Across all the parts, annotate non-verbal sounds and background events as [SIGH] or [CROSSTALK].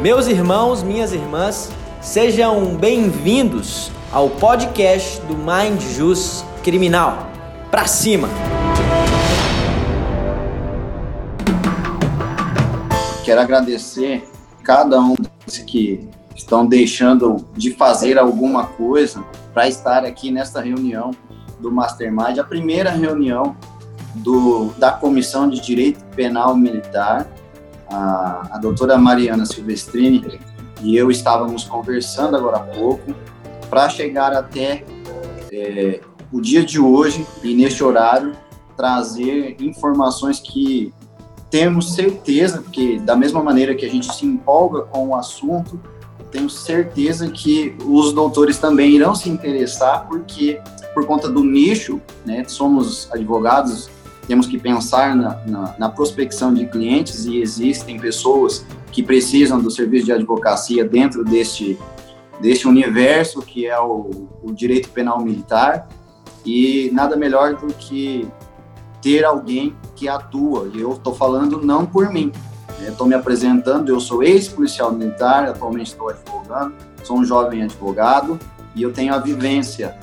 Meus irmãos, minhas irmãs, sejam bem-vindos ao podcast do Mind Jus Criminal. Pra cima! Quero agradecer cada um que estão deixando de fazer alguma coisa para estar aqui nesta reunião do Mastermind, a primeira reunião do, da Comissão de Direito Penal Militar, a, a doutora Mariana Silvestrini e eu estávamos conversando agora há pouco para chegar até é, o dia de hoje e neste horário trazer informações que temos certeza, porque da mesma maneira que a gente se empolga com o assunto, tenho certeza que os doutores também irão se interessar, porque por conta do nicho, né, somos advogados, temos que pensar na, na, na prospecção de clientes e existem pessoas que precisam do serviço de advocacia dentro deste, deste universo que é o, o direito penal militar e nada melhor do que ter alguém que atua. E eu estou falando não por mim. Estou me apresentando, eu sou ex-policial militar, atualmente estou advogando, sou um jovem advogado e eu tenho a vivência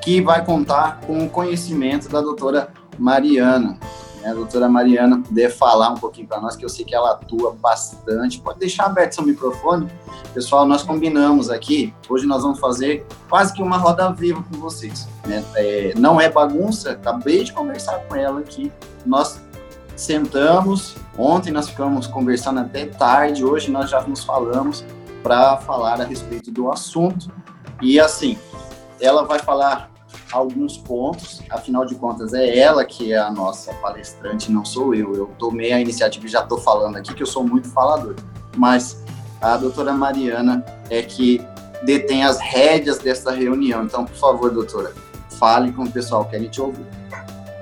que vai contar com o conhecimento da doutora Mariana. Né? A doutora Mariana puder falar um pouquinho para nós, que eu sei que ela atua bastante. Pode deixar aberto seu microfone. Pessoal, nós combinamos aqui, hoje nós vamos fazer quase que uma roda viva com vocês. Né? É, não é bagunça, acabei de conversar com ela aqui. Nós sentamos, ontem nós ficamos conversando até tarde, hoje nós já nos falamos para falar a respeito do assunto. E assim, ela vai falar alguns pontos, afinal de contas é ela que é a nossa palestrante, não sou eu. Eu tomei a iniciativa e já estou falando aqui que eu sou muito falador. Mas a doutora Mariana é que detém as rédeas dessa reunião. Então, por favor, doutora, fale com o pessoal, que a gente ouviu.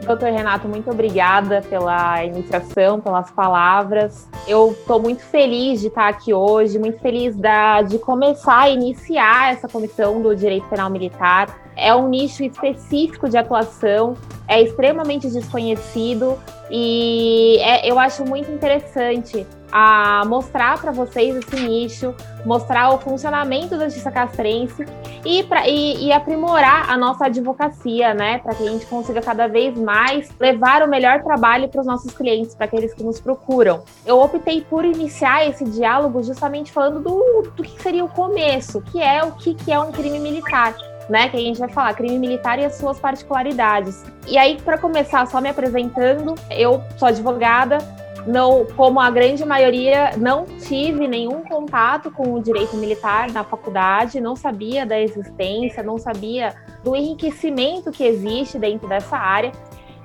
Doutor Renato, muito obrigada pela iniciação, pelas palavras. Eu estou muito feliz de estar aqui hoje, muito feliz da, de começar a iniciar essa comissão do direito penal militar. É um nicho específico de atuação, é extremamente desconhecido e é, eu acho muito interessante a mostrar para vocês esse nicho, mostrar o funcionamento da justiça castrense e, pra, e, e aprimorar a nossa advocacia, né? Para que a gente consiga cada vez mais levar o melhor trabalho para os nossos clientes, para aqueles que nos procuram. Eu optei por iniciar esse diálogo justamente falando do, do que seria o começo, que é o que, que é um crime militar. Né, que a gente vai falar, crime militar e as suas particularidades. E aí, para começar, só me apresentando, eu sou advogada, não, como a grande maioria, não tive nenhum contato com o direito militar na faculdade, não sabia da existência, não sabia do enriquecimento que existe dentro dessa área.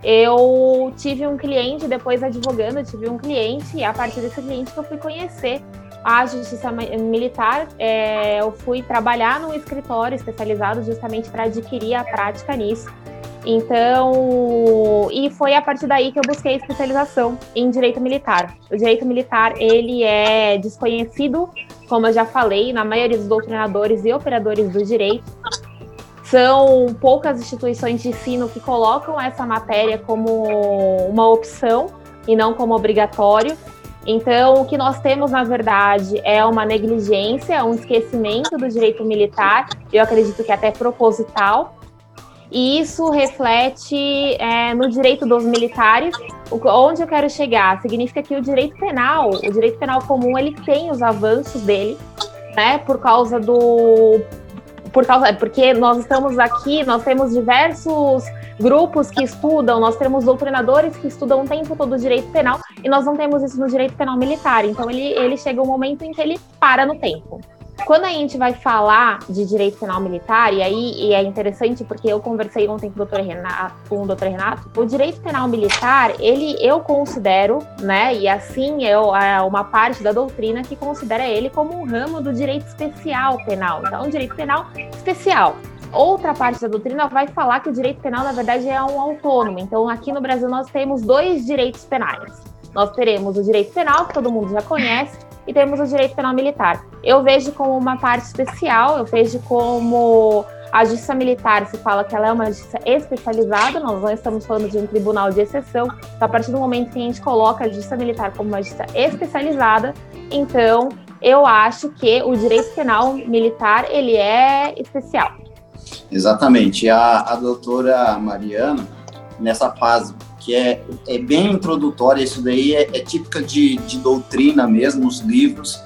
Eu tive um cliente, depois advogando, tive um cliente, e a partir desse cliente que eu fui conhecer a justiça militar, é, eu fui trabalhar num escritório especializado justamente para adquirir a prática nisso. Então, e foi a partir daí que eu busquei especialização em direito militar. O direito militar, ele é desconhecido, como eu já falei, na maioria dos doutrinadores e operadores do direito. São poucas instituições de ensino que colocam essa matéria como uma opção e não como obrigatório. Então, o que nós temos, na verdade, é uma negligência, um esquecimento do direito militar, eu acredito que até proposital, e isso reflete é, no direito dos militares. Onde eu quero chegar? Significa que o direito penal, o direito penal comum, ele tem os avanços dele, né? Por causa do. Por causa, porque nós estamos aqui, nós temos diversos grupos que estudam, nós temos doutrinadores que estudam o tempo todo o direito penal e nós não temos isso no direito penal militar. Então ele, ele chega um momento em que ele para no tempo. Quando a gente vai falar de direito penal militar, e aí e é interessante porque eu conversei ontem com o doutor Renato, com o doutor Renato, o direito penal militar, ele eu considero, né, e assim eu, é uma parte da doutrina que considera ele como um ramo do direito especial penal. Então, direito penal especial. Outra parte da doutrina vai falar que o direito penal, na verdade, é um autônomo. Então, aqui no Brasil, nós temos dois direitos penais. Nós teremos o direito penal, que todo mundo já conhece, e temos o direito penal militar. Eu vejo como uma parte especial, eu vejo como a justiça militar se fala que ela é uma justiça especializada, nós não estamos falando de um tribunal de exceção. Então, a partir do momento que a gente coloca a justiça militar como uma justiça especializada, então eu acho que o direito penal militar ele é especial. Exatamente. A, a doutora Mariana, nessa fase que é, é bem introdutória, isso daí é, é típica de, de doutrina mesmo, os livros,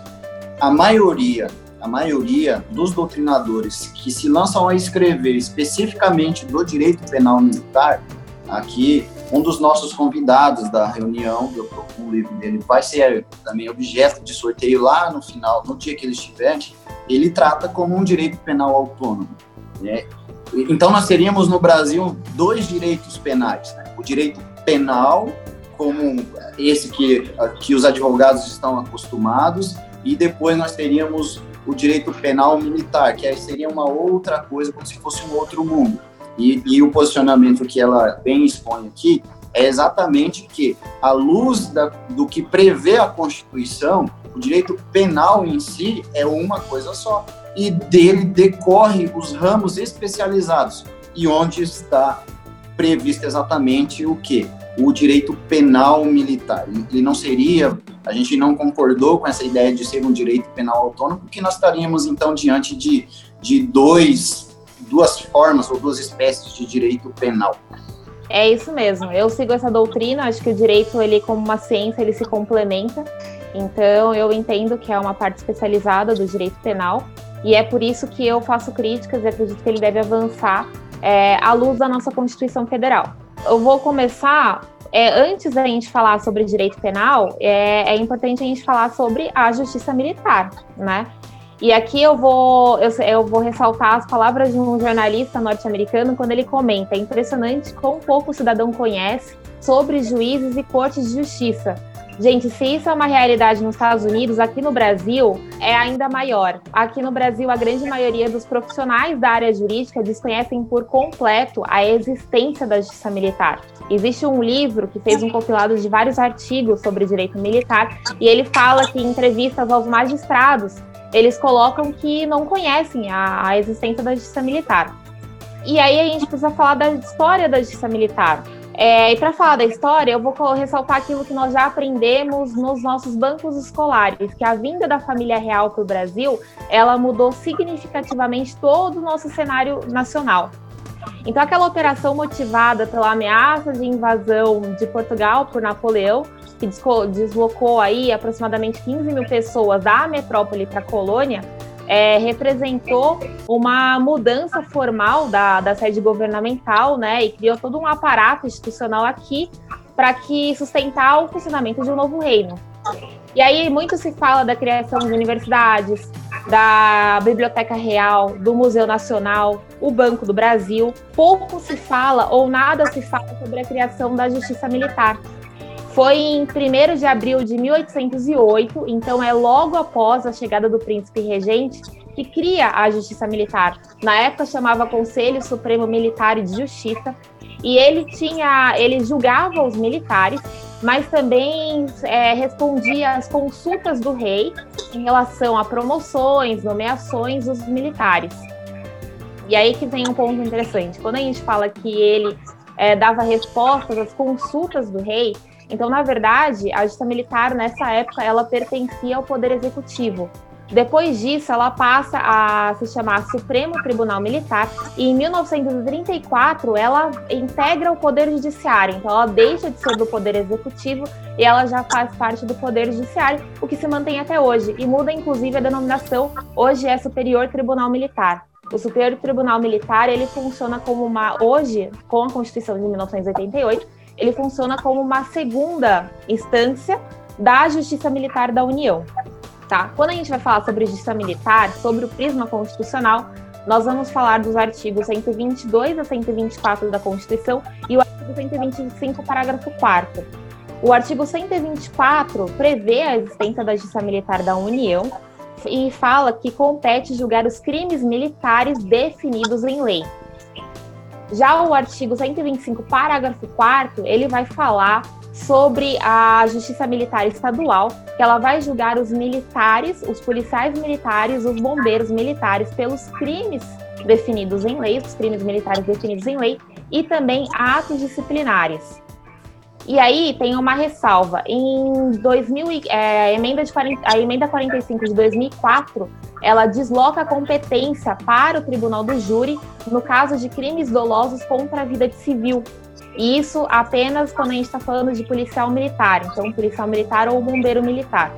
a maioria, a maioria dos doutrinadores que se lançam a escrever especificamente do direito penal militar, aqui um dos nossos convidados da reunião, eu estou com o livro dele, vai ser também objeto de sorteio lá no final, no dia que ele estiver, ele trata como um direito penal autônomo. Né? Então, nós teríamos no Brasil dois direitos penais: né? o direito penal, como esse que, que os advogados estão acostumados, e depois nós teríamos o direito penal militar, que aí seria uma outra coisa, como se fosse um outro mundo. E, e o posicionamento que ela bem expõe aqui é exatamente que, à luz da, do que prevê a Constituição, o direito penal em si é uma coisa só. E dele decorre os ramos especializados. E onde está previsto exatamente o que? O direito penal militar. Ele não seria, a gente não concordou com essa ideia de ser um direito penal autônomo, porque nós estaríamos então diante de, de dois, duas formas ou duas espécies de direito penal. É isso mesmo. Eu sigo essa doutrina. Acho que o direito, ele como uma ciência, ele se complementa. Então, eu entendo que é uma parte especializada do direito penal e é por isso que eu faço críticas e acredito que ele deve avançar é, à luz da nossa Constituição Federal. Eu vou começar. É, antes da gente falar sobre direito penal, é, é importante a gente falar sobre a justiça militar, né? E aqui eu vou, eu, eu, vou ressaltar as palavras de um jornalista norte-americano quando ele comenta: é impressionante quão pouco o cidadão conhece sobre juízes e cortes de justiça, Gente, se isso é uma realidade nos Estados Unidos, aqui no Brasil é ainda maior. Aqui no Brasil, a grande maioria dos profissionais da área jurídica desconhecem por completo a existência da justiça militar. Existe um livro que fez um compilado de vários artigos sobre direito militar e ele fala que em entrevistas aos magistrados, eles colocam que não conhecem a, a existência da justiça militar. E aí a gente precisa falar da história da justiça militar. É, e para falar da história, eu vou ressaltar aquilo que nós já aprendemos nos nossos bancos escolares, que a vinda da família real para o Brasil, ela mudou significativamente todo o nosso cenário nacional. Então, aquela operação motivada pela ameaça de invasão de Portugal por Napoleão, que deslocou aí aproximadamente 15 mil pessoas da metrópole para a colônia, é, representou uma mudança formal da, da sede governamental, né, e criou todo um aparato institucional aqui para que sustentar o funcionamento de um novo reino. E aí muito se fala da criação de universidades, da Biblioteca Real, do Museu Nacional, o Banco do Brasil. Pouco se fala ou nada se fala sobre a criação da Justiça Militar, foi em 1 de abril de 1808, então é logo após a chegada do príncipe regente, que cria a Justiça Militar. Na época chamava Conselho Supremo Militar de Justiça, e ele tinha, ele julgava os militares, mas também é, respondia às consultas do rei em relação a promoções, nomeações dos militares. E aí que vem um ponto interessante. Quando a gente fala que ele é, dava respostas às consultas do rei, então, na verdade, a justiça militar, nessa época, ela pertencia ao Poder Executivo. Depois disso, ela passa a se chamar Supremo Tribunal Militar e em 1934 ela integra o Poder Judiciário. Então, ela deixa de ser do Poder Executivo e ela já faz parte do Poder Judiciário, o que se mantém até hoje e muda inclusive a denominação. Hoje é Superior Tribunal Militar. O Superior Tribunal Militar ele funciona como uma hoje com a Constituição de 1988 ele funciona como uma segunda instância da Justiça Militar da União. Tá? Quando a gente vai falar sobre justiça militar, sobre o prisma constitucional, nós vamos falar dos artigos 122 a 124 da Constituição e o artigo 125, parágrafo 4 O artigo 124 prevê a existência da Justiça Militar da União e fala que compete julgar os crimes militares definidos em lei. Já o artigo 125, parágrafo 4 ele vai falar sobre a Justiça Militar Estadual, que ela vai julgar os militares, os policiais militares, os bombeiros militares pelos crimes definidos em lei, os crimes militares definidos em lei, e também atos disciplinares. E aí tem uma ressalva. Em 2000, é, a, emenda de 40, a emenda 45 de 2004, ela desloca a competência para o Tribunal do Júri no caso de crimes dolosos contra a vida de civil. E isso apenas quando a gente está falando de policial militar, então policial militar ou bombeiro militar.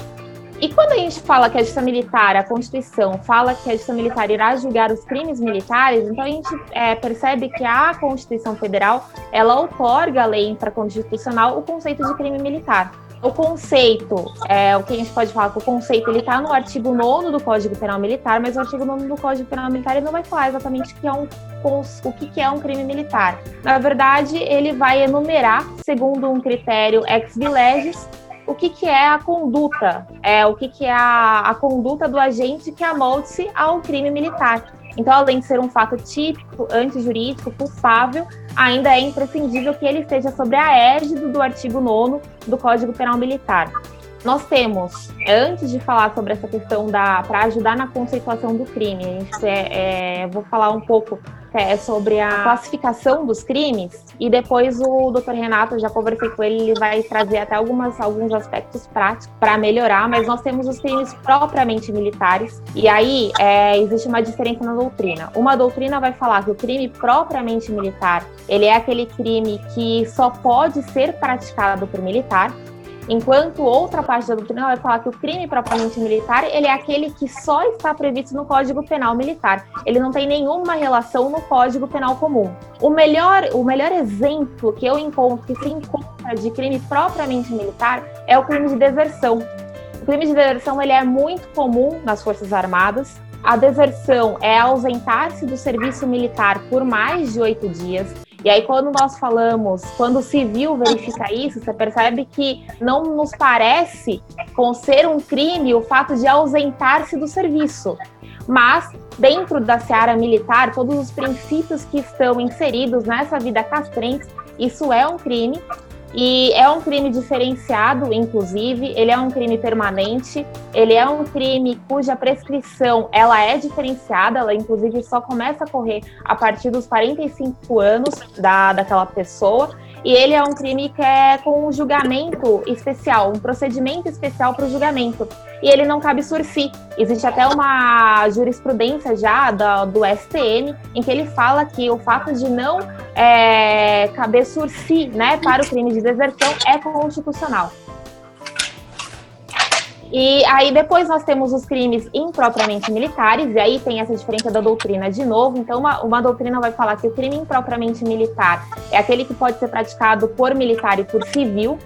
E quando a gente fala que a justiça militar, a Constituição fala que a justiça militar irá julgar os crimes militares, então a gente é, percebe que a Constituição Federal ela outorga a lei infraconstitucional o conceito de crime militar. O conceito, é, o que a gente pode falar que o conceito ele está no artigo 9 do Código Penal Militar, mas o artigo 9 do Código Penal Militar ele não vai falar exatamente o que é um, o que é um crime militar. Na verdade, ele vai enumerar, segundo um critério ex legis, o que, que é a conduta, é o que, que é a, a conduta do agente que amolde-se ao crime militar. Então, além de ser um fato típico, antijurídico, culpável, ainda é imprescindível que ele esteja sobre a égide do artigo 9 do Código Penal Militar. Nós temos, antes de falar sobre essa questão da para ajudar na conceituação do crime, a gente é, é, vou falar um pouco é, sobre a classificação dos crimes e depois o Dr. Renato, já conversei com ele, ele vai trazer até algumas, alguns aspectos práticos para melhorar, mas nós temos os crimes propriamente militares e aí é, existe uma diferença na doutrina. Uma doutrina vai falar que o crime propriamente militar, ele é aquele crime que só pode ser praticado por militar Enquanto outra parte da doutrina vai falar que o crime propriamente militar, ele é aquele que só está previsto no Código Penal Militar. Ele não tem nenhuma relação no Código Penal Comum. O melhor, o melhor exemplo que eu encontro, que se encontra de crime propriamente militar, é o crime de deserção. O crime de deserção ele é muito comum nas Forças Armadas. A deserção é ausentar-se do serviço militar por mais de oito dias. E aí, quando nós falamos, quando o civil verifica isso, você percebe que não nos parece com ser um crime o fato de ausentar-se do serviço. Mas, dentro da seara militar, todos os princípios que estão inseridos nessa vida castrense, isso é um crime e é um crime diferenciado, inclusive, ele é um crime permanente, ele é um crime cuja prescrição ela é diferenciada, ela inclusive só começa a correr a partir dos 45 anos da, daquela pessoa. E ele é um crime que é com um julgamento especial, um procedimento especial para o julgamento. E ele não cabe sursi. Existe até uma jurisprudência já do, do STM em que ele fala que o fato de não é, caber sursi né, para o crime de deserção é constitucional. E aí depois nós temos os crimes impropriamente militares, e aí tem essa diferença da doutrina de novo. Então, uma, uma doutrina vai falar que o crime impropriamente militar é aquele que pode ser praticado por militar e por civil,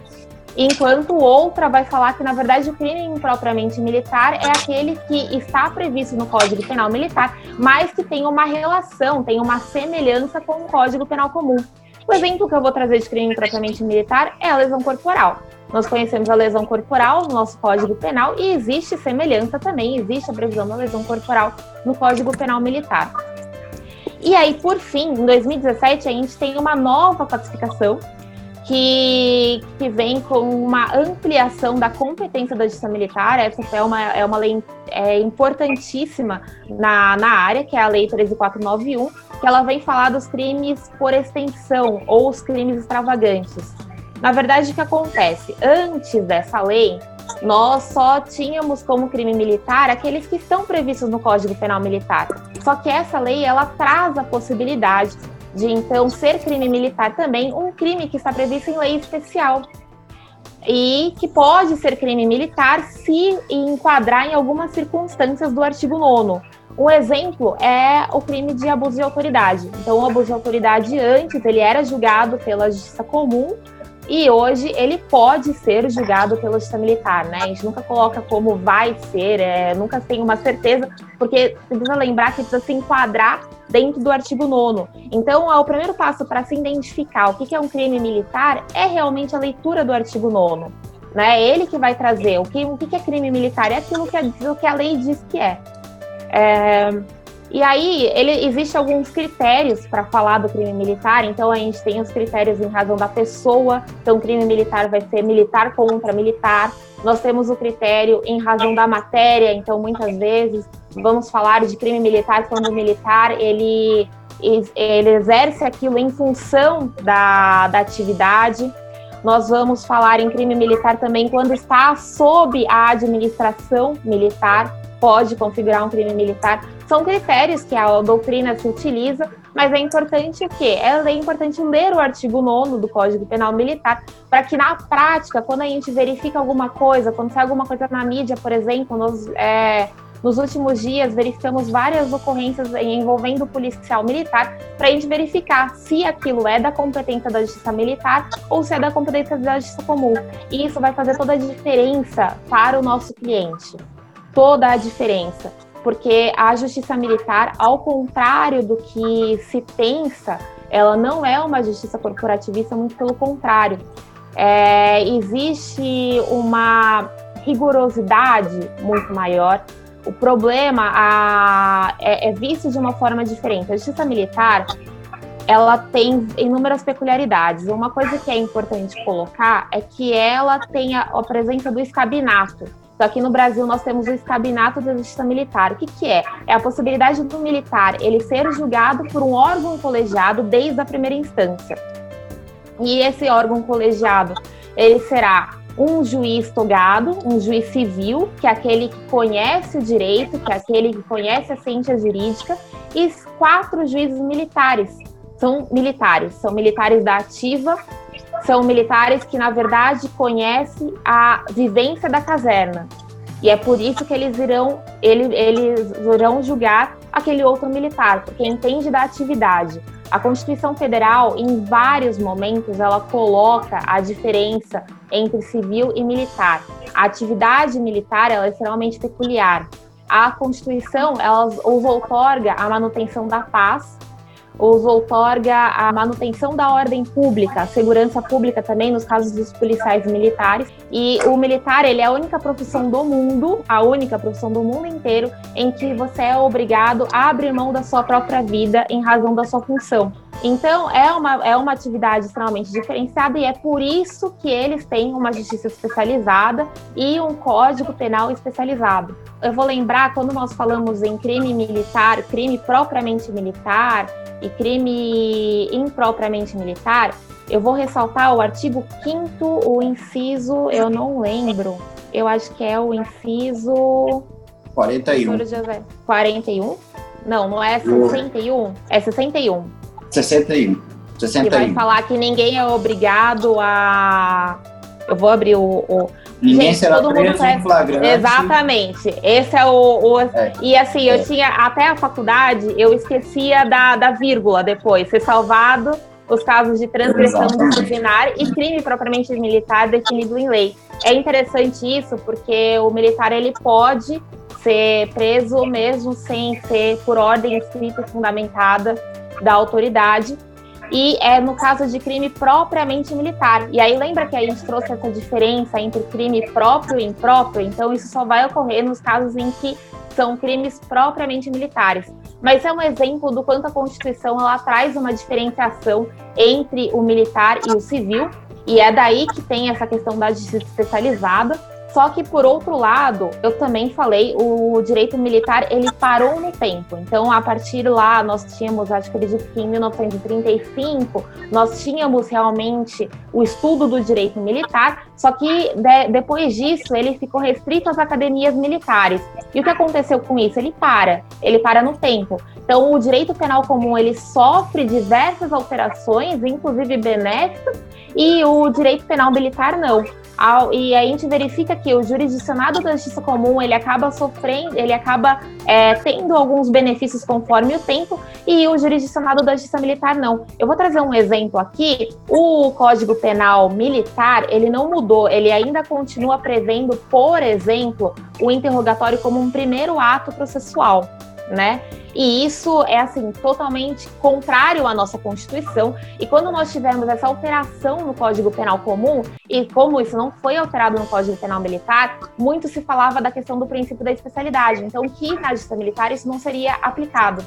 enquanto outra vai falar que, na verdade, o crime impropriamente militar é aquele que está previsto no Código Penal Militar, mas que tem uma relação, tem uma semelhança com o Código Penal Comum. O exemplo que eu vou trazer de crime impropriamente militar é a lesão corporal. Nós conhecemos a lesão corporal no nosso Código Penal e existe semelhança também, existe a previsão da lesão corporal no Código Penal Militar. E aí, por fim, em 2017, a gente tem uma nova classificação que, que vem com uma ampliação da competência da Justiça Militar. Essa é uma, é uma lei é, importantíssima na, na área, que é a Lei 13491, que ela vem falar dos crimes por extensão ou os crimes extravagantes. Na verdade, o que acontece? Antes dessa lei, nós só tínhamos como crime militar aqueles que estão previstos no Código Penal Militar. Só que essa lei ela traz a possibilidade de então ser crime militar também um crime que está previsto em lei especial e que pode ser crime militar se enquadrar em algumas circunstâncias do artigo 9 um exemplo é o crime de abuso de autoridade. Então, o abuso de autoridade antes ele era julgado pela justiça comum e hoje ele pode ser julgado pela justiça militar, né? A gente nunca coloca como vai ser, é, nunca tem uma certeza, porque precisa lembrar que precisa se enquadrar dentro do artigo 9. Então, o primeiro passo para se identificar o que é um crime militar é realmente a leitura do artigo 9. Né? É ele que vai trazer o que, o que é crime militar, é aquilo que a, que a lei diz que é. é e aí, ele existe alguns critérios para falar do crime militar. Então, a gente tem os critérios em razão da pessoa. Então, crime militar vai ser militar contra militar. Nós temos o critério em razão da matéria. Então, muitas vezes vamos falar de crime militar quando o militar ele, ele exerce aquilo em função da, da atividade. Nós vamos falar em crime militar também quando está sob a administração militar, pode configurar um crime militar. São critérios que a doutrina se utiliza, mas é importante o quê? É importante ler o artigo 9 do Código Penal Militar, para que na prática, quando a gente verifica alguma coisa, quando sai alguma coisa na mídia, por exemplo, nos, é, nos últimos dias, verificamos várias ocorrências envolvendo o policial militar para a gente verificar se aquilo é da competência da justiça militar ou se é da competência da justiça comum. E isso vai fazer toda a diferença para o nosso cliente. Toda a diferença. Porque a justiça militar, ao contrário do que se pensa, ela não é uma justiça corporativista, muito pelo contrário. É, existe uma rigorosidade muito maior o problema a, é, é visto de uma forma diferente. A justiça militar ela tem inúmeras peculiaridades. Uma coisa que é importante colocar é que ela tem a, a presença do escabinato. Então, aqui no Brasil nós temos o escabinato da justiça militar. O que, que é? É a possibilidade do militar ele ser julgado por um órgão colegiado desde a primeira instância. E esse órgão colegiado ele será um juiz togado, um juiz civil, que é aquele que conhece o direito, que é aquele que conhece a ciência jurídica, e quatro juízes militares. São militares, são militares da ativa, são militares que, na verdade, conhecem a vivência da caserna. E é por isso que eles irão, ele, eles irão julgar aquele outro militar, porque entende da atividade. A Constituição Federal, em vários momentos, ela coloca a diferença entre civil e militar. A atividade militar é extremamente peculiar. A Constituição ela outorga a manutenção da paz os outorga a manutenção da ordem pública, a segurança pública também, nos casos dos policiais militares. E o militar, ele é a única profissão do mundo, a única profissão do mundo inteiro, em que você é obrigado a abrir mão da sua própria vida em razão da sua função. Então, é uma, é uma atividade extremamente diferenciada e é por isso que eles têm uma justiça especializada e um código penal especializado. Eu vou lembrar, quando nós falamos em crime militar, crime propriamente militar, e crime impropriamente militar, eu vou ressaltar o artigo 5 o inciso, eu não lembro, eu acho que é o inciso... 41. 41? Não, não é 61, é 61. 61. 61. Que vai falar que ninguém é obrigado a... Eu vou abrir o, o Ninguém Gente, será preso em flagrante. Exatamente. Esse é o. o... É. E assim, eu é. tinha até a faculdade, eu esquecia da, da vírgula depois, ser salvado os casos de transgressão disciplinar e crime propriamente militar definido em lei. É interessante isso porque o militar ele pode ser preso mesmo sem ser por ordem escrita e fundamentada da autoridade e é no caso de crime propriamente militar. E aí lembra que a gente trouxe essa diferença entre crime próprio e impróprio? Então isso só vai ocorrer nos casos em que são crimes propriamente militares. Mas é um exemplo do quanto a Constituição ela traz uma diferenciação entre o militar e o civil, e é daí que tem essa questão da justiça especializada, só que, por outro lado, eu também falei, o direito militar, ele parou no tempo. Então, a partir lá, nós tínhamos, acho que acredito que em 1935, nós tínhamos realmente o estudo do direito militar, só que de, depois disso, ele ficou restrito às academias militares. E o que aconteceu com isso? Ele para, ele para no tempo. Então, o direito penal comum, ele sofre diversas alterações, inclusive benéficas, e o direito penal militar não. E aí a gente verifica que o jurisdicionado da justiça comum ele acaba sofrendo, ele acaba é, tendo alguns benefícios conforme o tempo e o jurisdicionado da justiça militar não. Eu vou trazer um exemplo aqui. O Código Penal Militar ele não mudou, ele ainda continua prevendo, por exemplo, o interrogatório como um primeiro ato processual né? E isso é assim totalmente contrário à nossa Constituição. E quando nós tivemos essa alteração no Código Penal comum e como isso não foi alterado no Código Penal militar, muito se falava da questão do princípio da especialidade. Então, que na justiça militar isso não seria aplicado.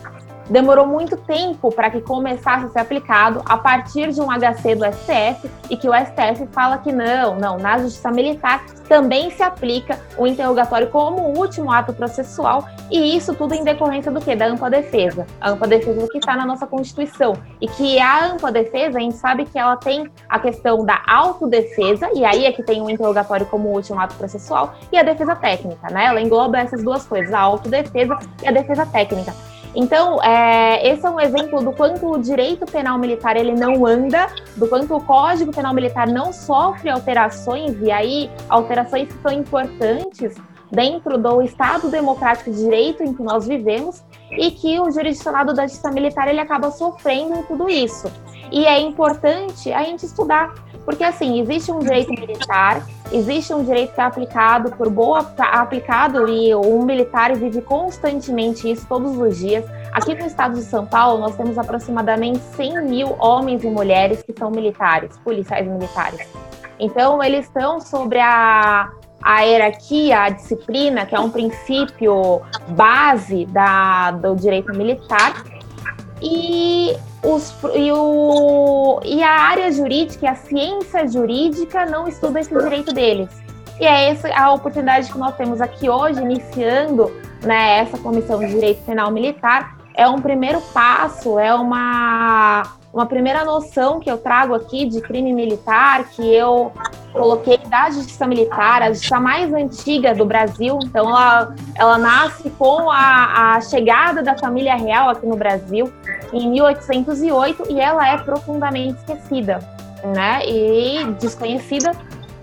Demorou muito tempo para que começasse a ser aplicado a partir de um HC do STF e que o STF fala que não, não, na justiça militar também se aplica o interrogatório como último ato processual e isso tudo em decorrência do que? Da ampla defesa. A ampla defesa do que está na nossa Constituição. E que a ampla defesa, a gente sabe que ela tem a questão da autodefesa, e aí é que tem o interrogatório como último ato processual, e a defesa técnica, né? Ela engloba essas duas coisas, a autodefesa e a defesa técnica. Então, é, esse é um exemplo do quanto o direito penal militar ele não anda, do quanto o Código Penal Militar não sofre alterações, e aí alterações que são importantes dentro do Estado democrático de direito em que nós vivemos e que o jurisdicionado da justiça militar ele acaba sofrendo em tudo isso. E é importante a gente estudar, porque assim, existe um direito militar, existe um direito que é aplicado por boa aplicado e um militar vive constantemente isso todos os dias. Aqui no estado de São Paulo, nós temos aproximadamente 100 mil homens e mulheres que são militares, policiais militares. Então, eles estão sobre a, a hierarquia, a disciplina, que é um princípio base da, do direito militar, e, os, e, o, e a área jurídica, a ciência jurídica, não estuda esse direito deles. E é essa a oportunidade que nós temos aqui hoje, iniciando né, essa Comissão de Direito Penal Militar. É um primeiro passo, é uma, uma primeira noção que eu trago aqui de crime militar, que eu coloquei da justiça militar, a justiça mais antiga do Brasil. Então, ela, ela nasce com a, a chegada da família real aqui no Brasil em 1808 e ela é profundamente esquecida, né? E desconhecida.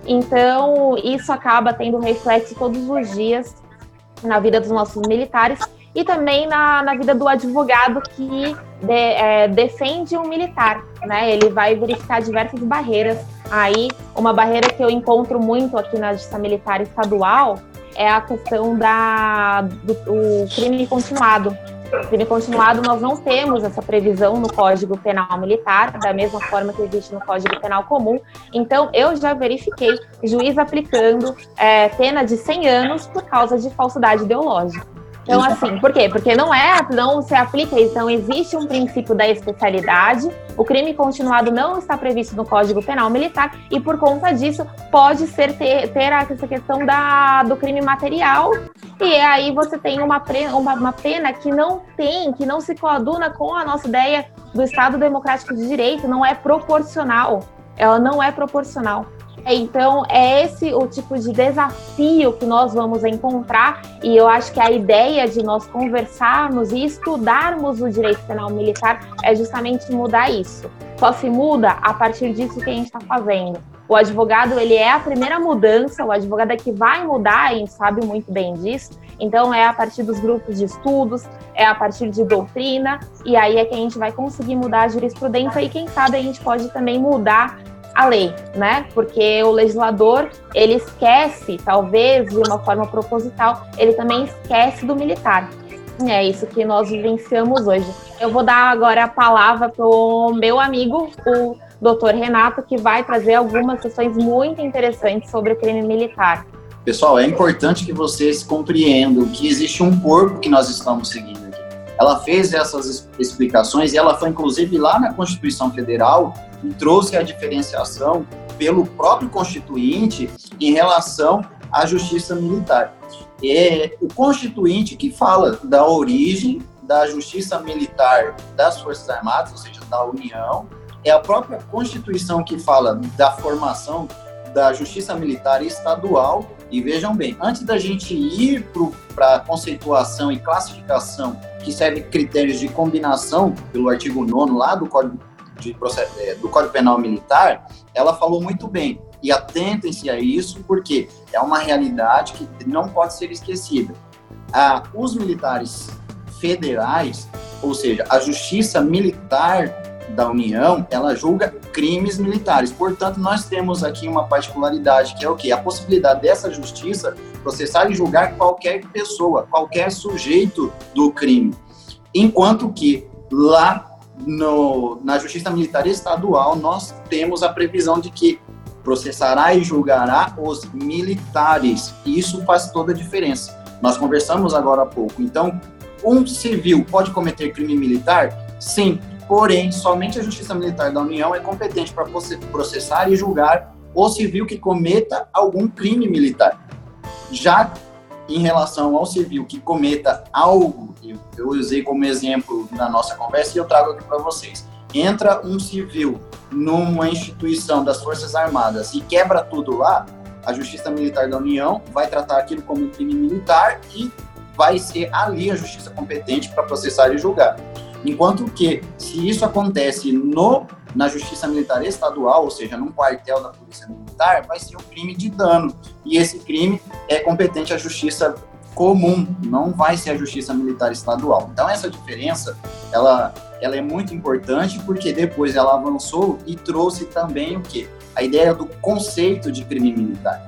Então, isso acaba tendo reflexo todos os dias na vida dos nossos militares e também na, na vida do advogado que de, é, defende um militar, né? Ele vai verificar diversas barreiras. Aí, uma barreira que eu encontro muito aqui na Justiça Militar Estadual é a questão da, do, do crime continuado. Crime continuado, nós não temos essa previsão no Código Penal Militar, da mesma forma que existe no Código Penal Comum. Então, eu já verifiquei juiz aplicando é, pena de 100 anos por causa de falsidade ideológica. Então, assim, por quê? Porque não é, não se aplica, então existe um princípio da especialidade, o crime continuado não está previsto no Código Penal Militar, e por conta disso pode ser ter, ter essa questão da, do crime material, e aí você tem uma, uma, uma pena que não tem, que não se coaduna com a nossa ideia do Estado Democrático de Direito, não é proporcional. Ela não é proporcional. Então, é esse o tipo de desafio que nós vamos encontrar, e eu acho que a ideia de nós conversarmos e estudarmos o direito penal militar é justamente mudar isso. Só se muda a partir disso que a gente está fazendo. O advogado, ele é a primeira mudança, o advogado é que vai mudar, a gente sabe muito bem disso. Então, é a partir dos grupos de estudos, é a partir de doutrina, e aí é que a gente vai conseguir mudar a jurisprudência, e quem sabe a gente pode também mudar a lei, né? Porque o legislador, ele esquece, talvez de uma forma proposital, ele também esquece do militar. É isso que nós vivenciamos hoje. Eu vou dar agora a palavra para o meu amigo, o doutor Renato, que vai trazer algumas questões muito interessantes sobre o crime militar. Pessoal, é importante que vocês compreendam que existe um corpo que nós estamos seguindo aqui. Ela fez essas explicações e ela foi, inclusive, lá na Constituição Federal, trouxe a diferenciação pelo próprio Constituinte em relação à justiça militar. É o Constituinte que fala da origem da justiça militar das Forças Armadas, ou seja, da União, é a própria Constituição que fala da formação da justiça militar estadual. E vejam bem, antes da gente ir para a conceituação e classificação, que serve critérios de combinação pelo artigo 9 lá do Código de processo, é, do Código Penal Militar, ela falou muito bem. E atentem-se a isso, porque é uma realidade que não pode ser esquecida. Ah, os militares federais, ou seja, a justiça militar da União, ela julga crimes militares. Portanto, nós temos aqui uma particularidade que é o quê? A possibilidade dessa justiça processar e julgar qualquer pessoa, qualquer sujeito do crime. Enquanto que lá no, na Justiça Militar Estadual, nós temos a previsão de que processará e julgará os militares. E isso faz toda a diferença. Nós conversamos agora há pouco. Então, um civil pode cometer crime militar? Sim, porém, somente a Justiça Militar da União é competente para processar e julgar o civil que cometa algum crime militar. Já em relação ao civil que cometa algo, eu usei como exemplo na nossa conversa e eu trago aqui para vocês. Entra um civil numa instituição das Forças Armadas e quebra tudo lá, a Justiça Militar da União vai tratar aquilo como um crime militar e vai ser ali a justiça competente para processar e julgar. Enquanto que, se isso acontece no, na Justiça Militar Estadual, ou seja, num quartel da Polícia Militar, vai ser um crime de dano. E esse crime é competente à Justiça comum, não vai ser a Justiça Militar Estadual. Então, essa diferença, ela, ela é muito importante porque depois ela avançou e trouxe também o quê? A ideia do conceito de crime militar.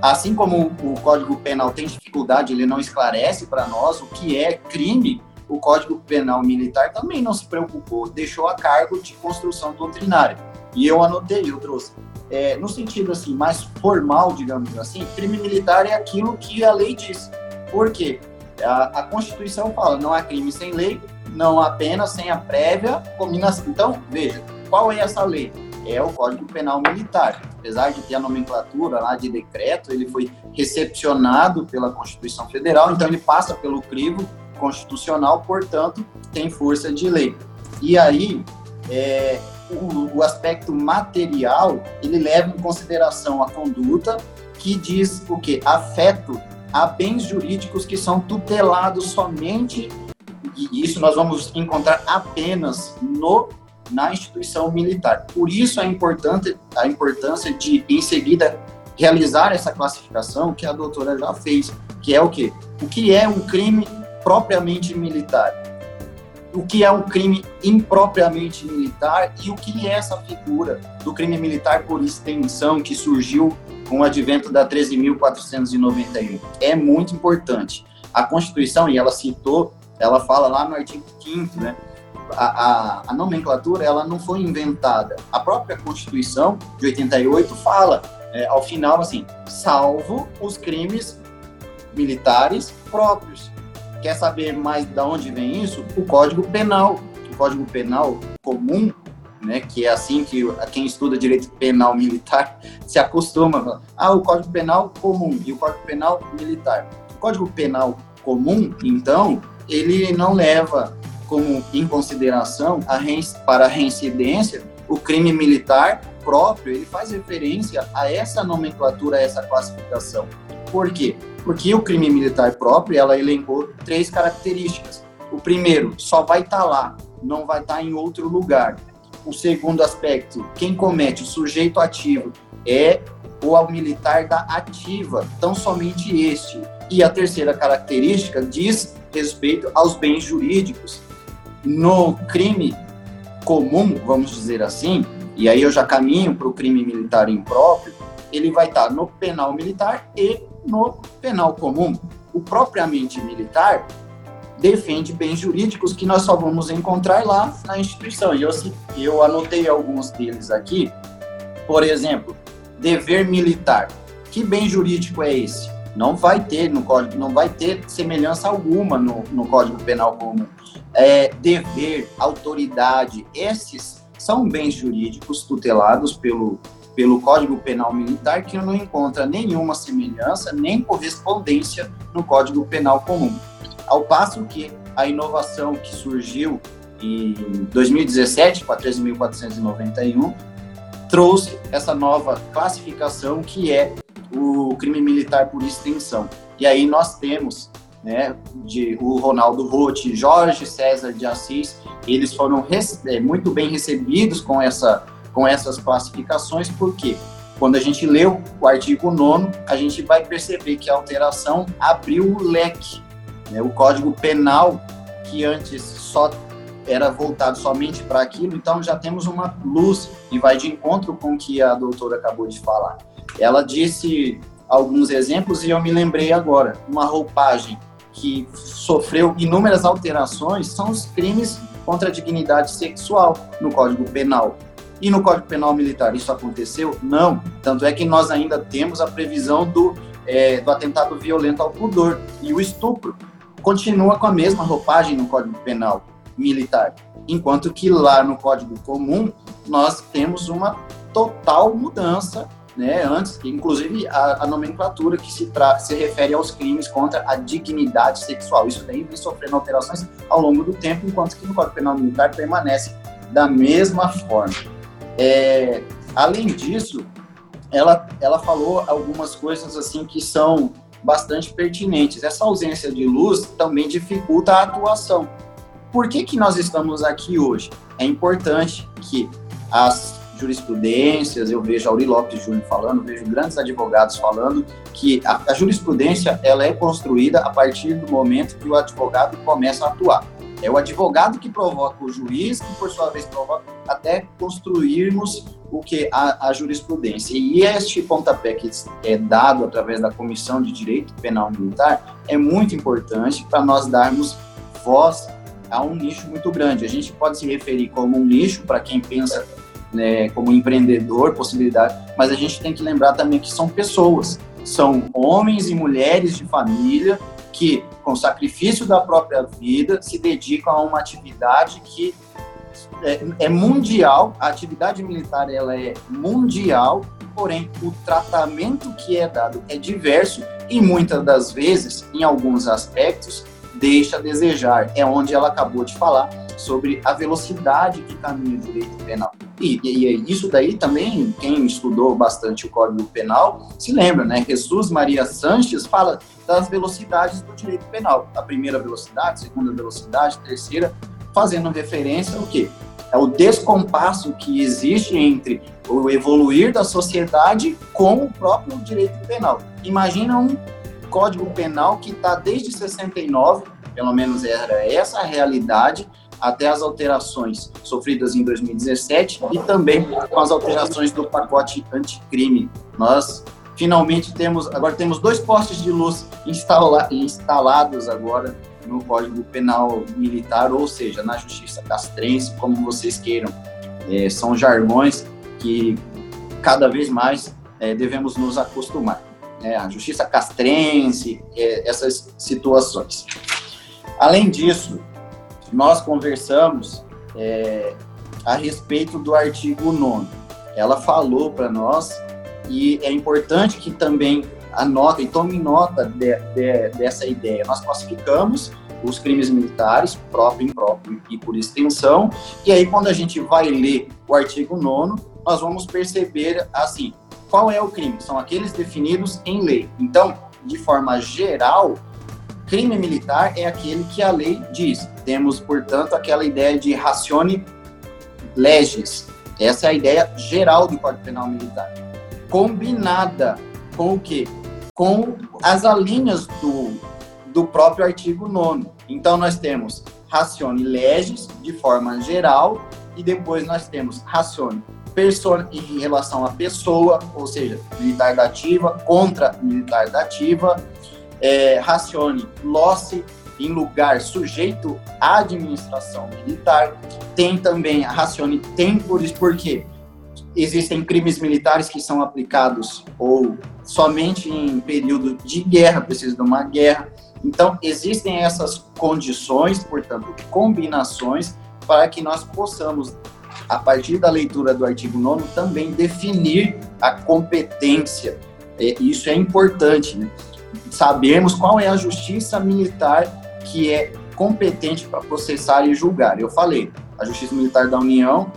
Assim como o Código Penal tem dificuldade, ele não esclarece para nós o que é crime, o Código Penal Militar também não se preocupou, deixou a cargo de construção doutrinária. E eu anotei, eu trouxe. É, no sentido assim mais formal, digamos assim, crime militar é aquilo que a lei diz. Por quê? A, a Constituição fala, não há crime sem lei, não há pena sem a prévia combinação. Então, veja, qual é essa lei? É o Código Penal Militar. Apesar de ter a nomenclatura lá de decreto, ele foi recepcionado pela Constituição Federal, então ele passa pelo crivo constitucional, portanto, tem força de lei. E aí, é, o, o, aspecto material, ele leva em consideração a conduta que diz o que? Afeto a bens jurídicos que são tutelados somente, e isso nós vamos encontrar apenas no na instituição militar. Por isso é importante a importância de, em seguida, realizar essa classificação que a doutora já fez, que é o que? O que é um crime propriamente militar, o que é um crime impropriamente militar e o que é essa figura do crime militar por extensão que surgiu com o advento da 13.491. É muito importante. A Constituição, e ela citou, ela fala lá no artigo 5 né, a, a, a, nomenclatura ela não foi inventada. A própria Constituição de 88 fala, é, ao final, assim, salvo os crimes militares próprios. Quer saber mais de onde vem isso? O Código Penal. O Código Penal comum, né, que é assim que quem estuda direito penal militar [LAUGHS] se acostuma. Ah, o Código Penal comum e o Código Penal militar. O Código Penal comum, então, ele não leva como em consideração a para a reincidência o crime militar próprio, ele faz referência a essa nomenclatura, a essa classificação. Por quê? Porque o crime militar próprio, ela elencou três características. O primeiro, só vai estar tá lá, não vai estar tá em outro lugar. O segundo aspecto, quem comete, o sujeito ativo, é o militar da ativa, tão somente este. E a terceira característica diz respeito aos bens jurídicos. No crime comum, vamos dizer assim, e aí eu já caminho para o crime militar impróprio, ele vai estar no penal militar e no penal comum. O propriamente militar defende bens jurídicos que nós só vamos encontrar lá na instituição. E eu, eu anotei alguns deles aqui. Por exemplo, dever militar. Que bem jurídico é esse? Não vai ter no código, não vai ter semelhança alguma no, no Código Penal comum. É, dever, autoridade, esses são bens jurídicos tutelados pelo pelo Código Penal Militar que não encontra nenhuma semelhança nem correspondência no Código Penal Comum. Ao passo que a inovação que surgiu em 2017, com a 13.491, trouxe essa nova classificação que é o crime militar por extensão. E aí nós temos né, de o Ronaldo Roth, Jorge César de Assis, eles foram é, muito bem recebidos com essa com essas classificações, porque quando a gente leu o artigo 9, a gente vai perceber que a alteração abriu o leque. Né? O Código Penal, que antes só era voltado somente para aquilo, então já temos uma luz e vai de encontro com o que a doutora acabou de falar. Ela disse alguns exemplos e eu me lembrei agora. Uma roupagem que sofreu inúmeras alterações são os crimes contra a dignidade sexual no Código Penal. E no Código Penal Militar isso aconteceu? Não. Tanto é que nós ainda temos a previsão do, é, do atentado violento ao pudor e o estupro continua com a mesma roupagem no Código Penal militar, enquanto que lá no Código Comum nós temos uma total mudança né, antes, inclusive a, a nomenclatura que se, se refere aos crimes contra a dignidade sexual. Isso daí vem sofrendo alterações ao longo do tempo, enquanto que no Código Penal Militar permanece da mesma forma. É, além disso, ela, ela falou algumas coisas assim que são bastante pertinentes. Essa ausência de luz também dificulta a atuação. Por que, que nós estamos aqui hoje? É importante que as jurisprudências, eu vejo Auri Lopes Júnior falando, vejo grandes advogados falando que a, a, jurisprudência ela é construída a partir do momento que o advogado começa a atuar. É o advogado que provoca o juiz, que por sua vez provoca até construirmos o que a, a jurisprudência. E este pontapé que é dado através da Comissão de Direito Penal Militar é muito importante para nós darmos voz a um nicho muito grande. A gente pode se referir como um nicho para quem pensa né, como empreendedor, possibilidade, mas a gente tem que lembrar também que são pessoas, são homens e mulheres de família que, com sacrifício da própria vida, se dedicam a uma atividade que é, é mundial, a atividade militar ela é mundial, porém o tratamento que é dado é diverso e muitas das vezes, em alguns aspectos, deixa a desejar. É onde ela acabou de falar sobre a velocidade que caminha o direito penal. E, e, isso daí também, quem estudou bastante o Código Penal, se lembra, né? Jesus Maria Sanches fala das velocidades do direito penal. A primeira velocidade, segunda velocidade, terceira, fazendo referência ao quê? É o descompasso que existe entre o evoluir da sociedade com o próprio direito penal. Imagina um Código Penal que está desde 69, pelo menos era essa a realidade, até as alterações sofridas em 2017 e também com as alterações do pacote anticrime. Nós finalmente temos, agora temos dois postes de luz instala, instalados agora no Código Penal Militar, ou seja, na Justiça Castrense, como vocês queiram. É, são jargões que cada vez mais é, devemos nos acostumar. É, a Justiça Castrense, é, essas situações. Além disso, nós conversamos é, a respeito do artigo 9. Ela falou para nós e é importante que também anote e tome nota de, de, dessa ideia. Nós classificamos os crimes militares, próprio, impróprio e por extensão, e aí quando a gente vai ler o artigo 9 nós vamos perceber, assim, qual é o crime? São aqueles definidos em lei. Então, de forma geral, crime militar é aquele que a lei diz. Temos, portanto, aquela ideia de ratione legis. Essa é a ideia geral do Código Penal Militar. Combinada com o quê? Com as alíneas do, do próprio artigo 9 Então, nós temos ratione legis, de forma geral, e depois nós temos ratione persona em relação à pessoa, ou seja, militar da ativa contra militar da ativa, é, racione losse em lugar sujeito à administração militar. Tem também a racione temporis, porque existem crimes militares que são aplicados ou somente em período de guerra, precisa de uma guerra. Então, existem essas condições, portanto, combinações, para que nós possamos, a partir da leitura do artigo 9, também definir a competência. Isso é importante, né? sabermos qual é a justiça militar que é competente para processar e julgar. Eu falei, a Justiça Militar da União,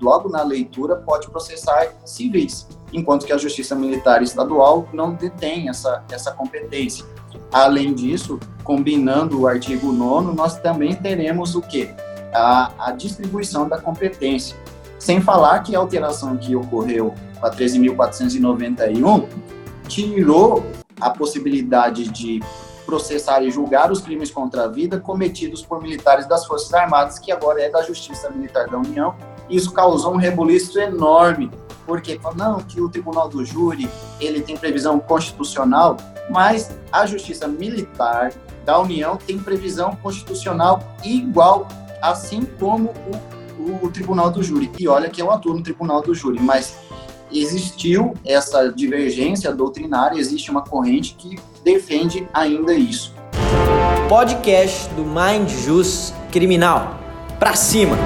logo na leitura, pode processar civis, enquanto que a Justiça Militar Estadual não detém essa, essa competência. Além disso, combinando o artigo 9 nós também teremos o quê? A, a distribuição da competência. Sem falar que a alteração que ocorreu com a 13.491 tirou a possibilidade de processar e julgar os crimes contra a vida cometidos por militares das Forças Armadas, que agora é da Justiça Militar da União. Isso causou um rebuliço enorme, porque não que o Tribunal do Júri ele tem previsão constitucional, mas a Justiça Militar da União tem previsão constitucional igual, assim como o, o Tribunal do Júri. E olha que eu atuo no Tribunal do Júri, mas existiu essa divergência doutrinária, existe uma corrente que defende ainda isso. podcast do Mind Jus Criminal. Pra cima!